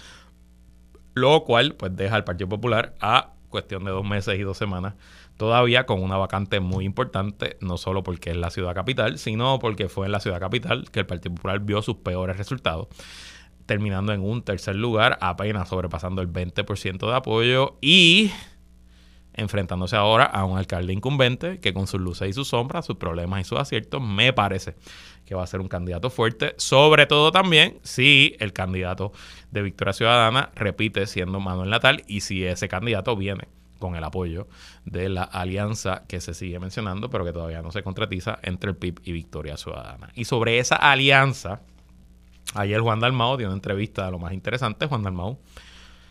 lo cual pues deja al Partido Popular a cuestión de dos meses y dos semanas todavía con una vacante muy importante, no solo porque es la ciudad capital, sino porque fue en la ciudad capital que el Partido Popular vio sus peores resultados terminando en un tercer lugar, apenas sobrepasando el 20% de apoyo y enfrentándose ahora a un alcalde incumbente que con sus luces y sus sombras, sus problemas y sus aciertos, me parece que va a ser un candidato fuerte, sobre todo también si el candidato de Victoria Ciudadana repite siendo Manuel Natal y si ese candidato viene con el apoyo de la alianza que se sigue mencionando, pero que todavía no se concretiza entre el PIB y Victoria Ciudadana. Y sobre esa alianza, Ayer Juan Dalmau dio una entrevista lo más interesante. Juan Dalmau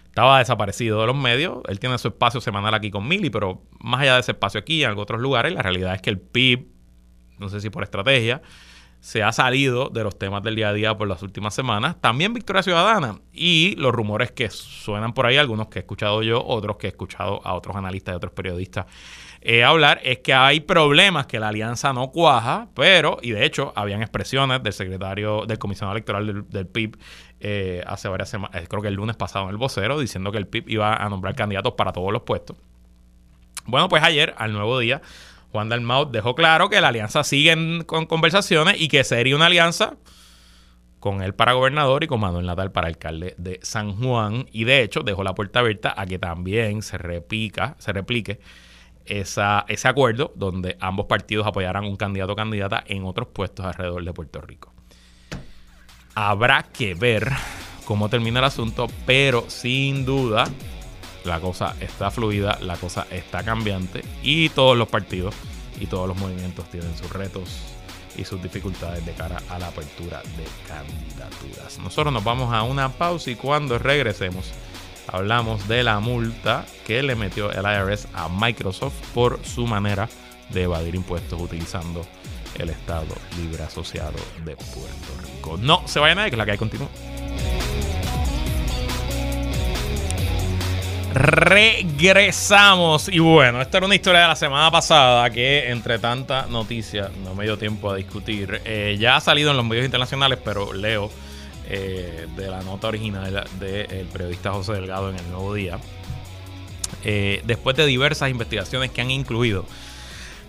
estaba desaparecido de los medios. Él tiene su espacio semanal aquí con Mili, pero más allá de ese espacio aquí, en otros lugares, la realidad es que el PIB, no sé si por estrategia, se ha salido de los temas del día a día por las últimas semanas. También Victoria Ciudadana y los rumores que suenan por ahí, algunos que he escuchado yo, otros que he escuchado a otros analistas y otros periodistas eh, hablar, es que hay problemas que la alianza no cuaja, pero, y de hecho, habían expresiones del secretario, del comisionado electoral del, PIB eh, hace varias semanas, eh, creo que el lunes pasado en el vocero, diciendo que el PIB iba a nombrar candidatos para todos los puestos. Bueno, pues ayer, al nuevo día, Juan Dalmau dejó claro que la alianza sigue con conversaciones y que sería una alianza con él para gobernador y con Manuel Natal para alcalde de San Juan. Y de hecho dejó la puerta abierta a que también se repica, se replique ese acuerdo donde ambos partidos apoyarán un candidato o candidata en otros puestos alrededor de Puerto Rico. Habrá que ver cómo termina el asunto, pero sin duda la cosa está fluida, la cosa está cambiante y todos los partidos y todos los movimientos tienen sus retos y sus dificultades de cara a la apertura de candidaturas. Nosotros nos vamos a una pausa y cuando regresemos hablamos de la multa que le metió el IRS a Microsoft por su manera de evadir impuestos utilizando el Estado Libre Asociado de Puerto Rico. No se vaya nadie, que la que hay continúa. Regresamos. Y bueno, esta era una historia de la semana pasada que entre tanta noticia no me dio tiempo a discutir. Eh, ya ha salido en los medios internacionales, pero leo eh, de la nota original del periodista José Delgado en el Nuevo Día. Eh, después de diversas investigaciones que han incluido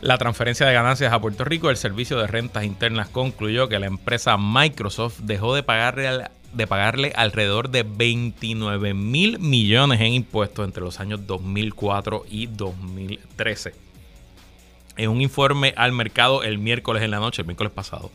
la transferencia de ganancias a Puerto Rico, el Servicio de Rentas Internas concluyó que la empresa Microsoft dejó de pagarle de pagarle alrededor de 29 mil millones en impuestos entre los años 2004 y 2013. En un informe al mercado el miércoles en la noche, el miércoles pasado,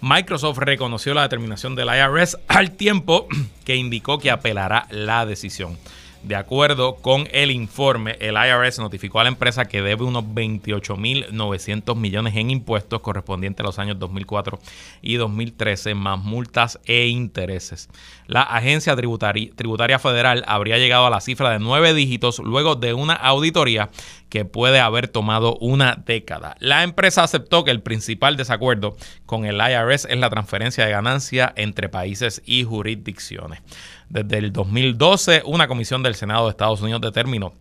Microsoft reconoció la determinación del IRS al tiempo que indicó que apelará la decisión. De acuerdo con el informe, el IRS notificó a la empresa que debe unos 28.900 millones en impuestos correspondientes a los años 2004 y 2013, más multas e intereses. La agencia tributaria, federal habría llegado a la cifra de nueve dígitos luego de una auditoría que puede haber tomado una década. La empresa aceptó que el principal desacuerdo con el IRS es la transferencia de ganancia entre países y jurisdicciones. Desde el 2012, una comisión del Senado de Estados Unidos determinó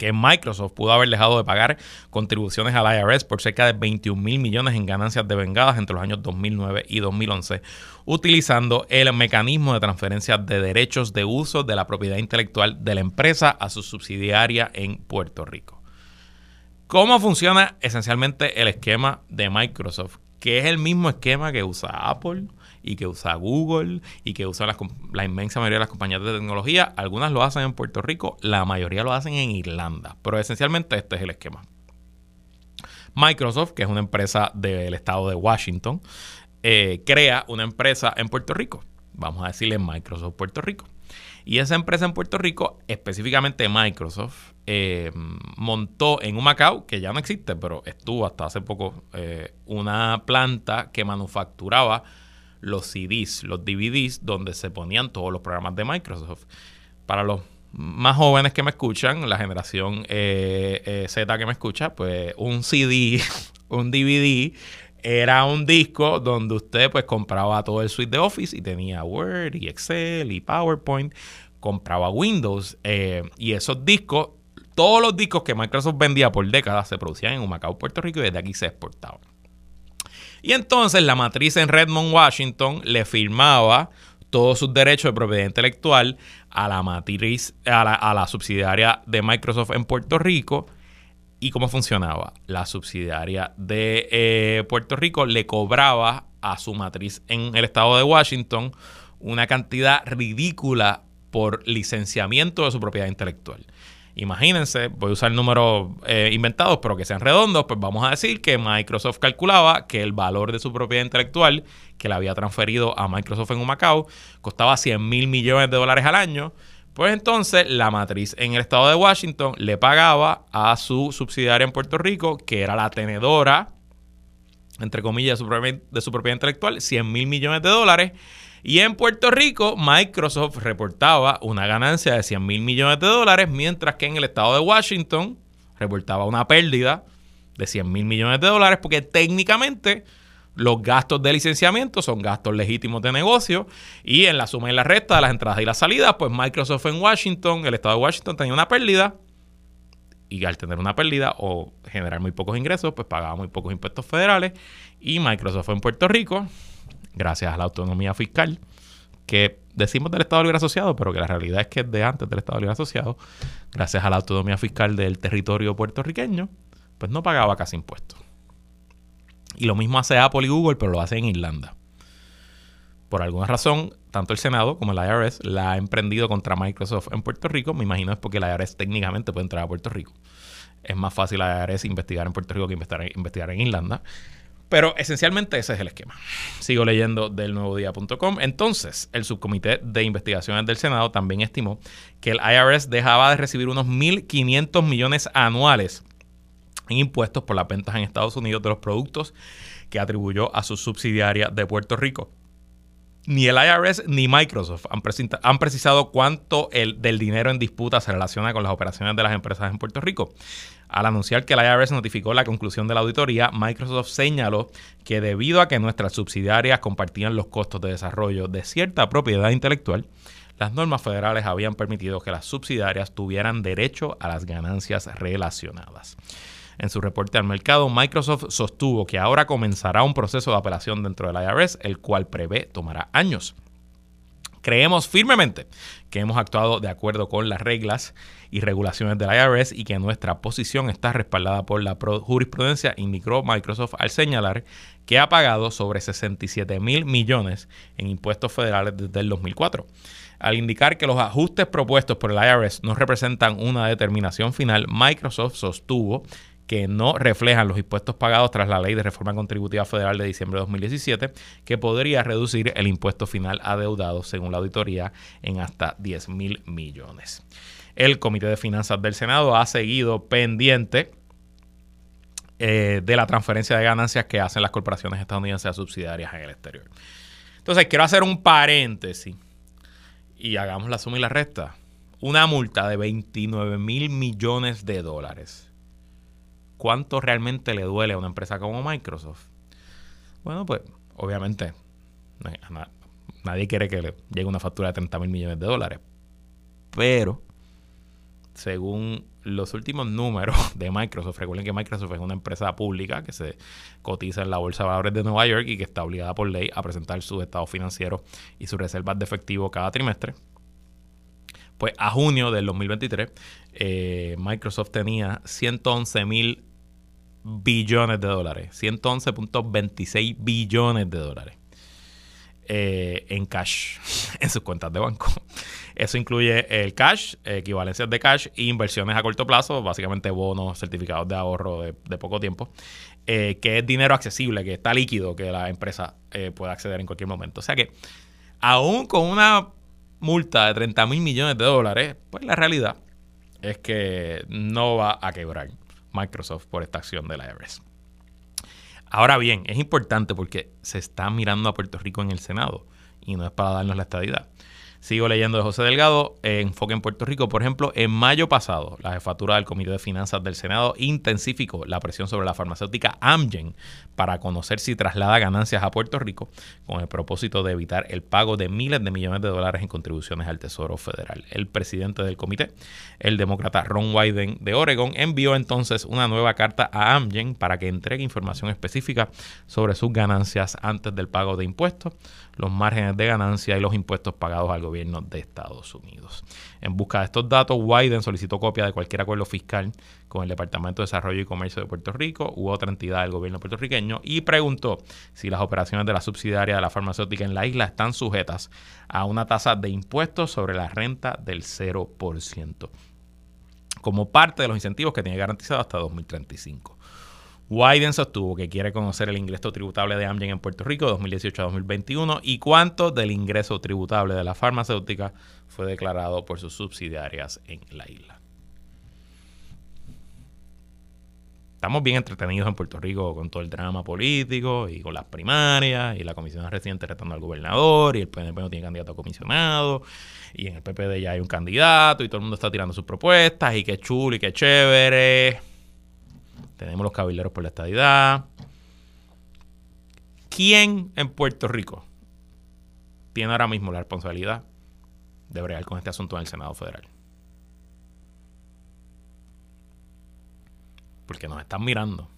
que Microsoft pudo haber dejado de pagar contribuciones al IRS por cerca de 21 mil millones en ganancias de vengadas entre los años 2009 y 2011, utilizando el mecanismo de transferencia de derechos de uso de la propiedad intelectual de la empresa a su subsidiaria en Puerto Rico. ¿Cómo funciona esencialmente el esquema de Microsoft? Que es el mismo esquema que usa Apple, y que usa Google y que usa la inmensa mayoría de las compañías de tecnología. Algunas lo hacen en Puerto Rico, la mayoría lo hacen en Irlanda. Pero esencialmente este es el esquema. Microsoft, que es una empresa del estado de Washington, eh, crea una empresa en Puerto Rico. Vamos a decirle Microsoft Puerto Rico. Y esa empresa en Puerto Rico, específicamente Microsoft, eh, montó en un Macao, que ya no existe, pero estuvo hasta hace poco, eh, una planta que manufacturaba los CDs, los DVDs, donde se ponían todos los programas de Microsoft. Para los más jóvenes que me escuchan, la generación eh, eh, Z que me escucha, pues un CD, un DVD era un disco donde usted pues compraba todo el suite de Office y tenía Word y Excel y PowerPoint, compraba Windows eh, y esos discos, todos los discos que Microsoft vendía por décadas se producían en Humacao, Puerto Rico y desde aquí se exportaban. Y entonces la matriz en Redmond, Washington, le firmaba todos sus derechos de propiedad intelectual a la matriz, a la, subsidiaria de Microsoft en Puerto Rico. ¿Y cómo funcionaba? La subsidiaria de eh, Puerto Rico le cobraba a su matriz en el estado de Washington una cantidad ridícula por licenciamiento de su propiedad intelectual. Imagínense, voy a usar números eh, inventados, pero que sean redondos, pues vamos a decir que Microsoft calculaba que el valor de su propiedad intelectual que le había transferido a Microsoft en un Macao costaba 100 mil millones de dólares al año. Pues entonces la matriz en el estado de Washington le pagaba a su subsidiaria en Puerto Rico, que era la tenedora, entre comillas, de su propiedad, de su propiedad intelectual, 100 mil millones de dólares y en Puerto Rico, Microsoft reportaba una ganancia de 100 mil millones de dólares, mientras que en el estado de Washington reportaba una pérdida de 100 mil millones de dólares, porque técnicamente los gastos de licenciamiento son gastos legítimos de negocio y en la suma y la resta de las entradas y las salidas, pues Microsoft en Washington, el estado de Washington tenía una pérdida y al tener una pérdida o generar muy pocos ingresos, pues pagaba muy pocos impuestos federales y Microsoft en Puerto Rico gracias a la autonomía fiscal, que decimos del Estado Libre Asociado, pero que la realidad es que es de antes del Estado Libre Asociado, gracias a la autonomía fiscal del territorio puertorriqueño, pues no pagaba casi impuestos. Y lo mismo hace Apple y Google, pero lo hace en Irlanda. Por alguna razón, tanto el Senado como el IRS la ha emprendido contra Microsoft en Puerto Rico. Me imagino es porque el IRS técnicamente puede entrar a Puerto Rico. Es más fácil el IRS investigar en Puerto Rico que investigar en Irlanda. Pero esencialmente ese es el esquema. Sigo leyendo del nuevodía.com. Entonces, el subcomité de investigaciones del Senado también estimó que el IRS dejaba de recibir unos 1.500 millones anuales en impuestos por las ventas en Estados Unidos de los productos que atribuyó a su subsidiaria de Puerto Rico. Ni el IRS ni Microsoft han, han precisado cuánto el, del dinero en disputa se relaciona con las operaciones de las empresas en Puerto Rico. Al anunciar que el IRS notificó la conclusión de la auditoría, Microsoft señaló que debido a que nuestras subsidiarias compartían los costos de desarrollo de cierta propiedad intelectual, las normas federales habían permitido que las subsidiarias tuvieran derecho a las ganancias relacionadas. En su reporte al mercado, Microsoft sostuvo que ahora comenzará un proceso de apelación dentro del IRS, el cual prevé tomará años. Creemos firmemente que hemos actuado de acuerdo con las reglas y regulaciones del IRS y que nuestra posición está respaldada por la jurisprudencia, indicó Microsoft al señalar que ha pagado sobre 67 mil millones en impuestos federales desde el 2004. Al indicar que los ajustes propuestos por el IRS no representan una determinación final, Microsoft sostuvo que no reflejan los impuestos pagados tras la Ley de Reforma Contributiva Federal de diciembre de 2017, que podría reducir el impuesto final adeudado, según la auditoría, en hasta 10 mil millones. El Comité de Finanzas del Senado ha seguido pendiente eh, de la transferencia de ganancias que hacen las corporaciones estadounidenses subsidiarias en el exterior. Entonces, quiero hacer un paréntesis y hagamos la suma y la resta. Una multa de 29 mil millones de dólares ¿cuánto realmente le duele a una empresa como Microsoft? Bueno, pues obviamente nadie quiere que le llegue una factura de 30 mil millones de dólares. Pero, según los últimos números de Microsoft, recuerden que Microsoft es una empresa pública que se cotiza en la Bolsa de Valores de Nueva York y que está obligada por ley a presentar sus estados financieros y sus reservas de efectivo cada trimestre. Pues a junio del 2023, eh, Microsoft tenía 111 mil billones de dólares, 111.26 billones de dólares eh, en cash en sus cuentas de banco. Eso incluye el cash, equivalencias de cash e inversiones a corto plazo, básicamente bonos, certificados de ahorro de, poco tiempo, eh, que es dinero accesible, que está líquido, que la empresa eh, puede acceder en cualquier momento. O sea que, aún con una multa de 30 mil millones de dólares, pues la realidad es que no va a quebrar. Microsoft por esta acción de la IRS. Ahora bien, es importante porque se está mirando a Puerto Rico en el Senado y no es para darnos la estadidad. Sigo leyendo de José Delgado, Enfoque en Puerto Rico. Por ejemplo, en mayo pasado, la jefatura del Comité de Finanzas del Senado intensificó la presión sobre la farmacéutica Amgen para conocer si traslada ganancias a Puerto Rico con el propósito de evitar el pago de miles de millones de dólares en contribuciones al Tesoro Federal. El presidente del comité, el demócrata Ron Wyden de Oregon, envió entonces una nueva carta a Amgen para que entregue información específica sobre sus ganancias antes del pago de impuestos los márgenes de ganancia y los impuestos pagados al gobierno de Estados Unidos. En busca de estos datos, Wyden solicitó copia de cualquier acuerdo fiscal con el Departamento de Desarrollo y Comercio de Puerto Rico u otra entidad del gobierno puertorriqueño y preguntó si las operaciones de la subsidiaria de la farmacéutica en la isla están sujetas a una tasa de impuestos sobre la renta del 0% como parte de los incentivos que tiene garantizado hasta 2035. Wyden sostuvo que quiere conocer el ingreso tributable de Amgen en Puerto Rico 2018 a 2021 y cuánto del ingreso tributable de la farmacéutica fue declarado por sus subsidiarias en la isla. Estamos bien entretenidos en Puerto Rico con todo el drama político y con las primarias y la comisión reciente retando al gobernador y el PNP no tiene candidato a comisionado y en el PPD ya hay un candidato y todo el mundo está tirando sus propuestas y qué chulo y qué chévere tenemos los cabileros por la estadidad. ¿Quién en Puerto Rico tiene ahora mismo la responsabilidad de bregar con este asunto en el Senado Federal? Porque nos están mirando.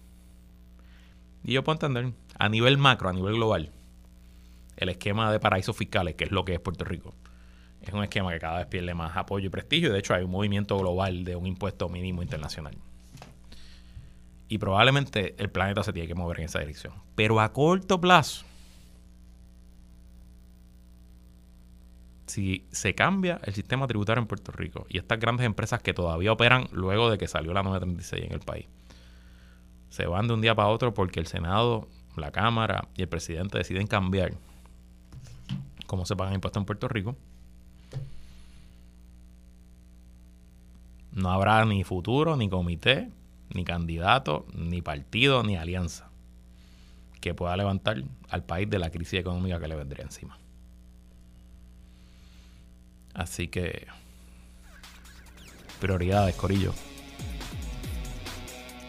Y yo puedo entender, a nivel macro, a nivel global, el esquema de paraísos fiscales, que es lo que es Puerto Rico, es un esquema que cada vez pierde más apoyo y prestigio. De hecho, hay un movimiento global de un impuesto mínimo internacional y probablemente el planeta se tiene que mover en esa dirección. Pero a corto plazo, si se cambia el sistema tributario en Puerto Rico y estas grandes empresas que todavía operan luego de que salió la 936 en el país, se van de un día para otro porque el Senado, la Cámara y el presidente deciden cambiar cómo se pagan impuestos en Puerto Rico, no habrá ni futuro, ni comité, ni candidato, ni partido, ni alianza que pueda levantar al país de la crisis económica que le vendría encima. Así que prioridades, Corillo.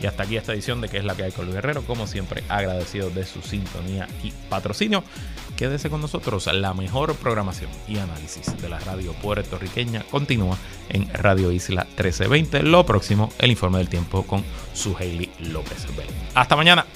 Y hasta aquí esta edición de que es la que hay con Luis Guerrero. Como siempre, agradecido de su sintonía y patrocinio. Quédese con nosotros. La mejor programación y análisis de la radio puertorriqueña continúa en Radio Isla 1320. Lo próximo, el informe del tiempo con su Hailey López Hasta mañana.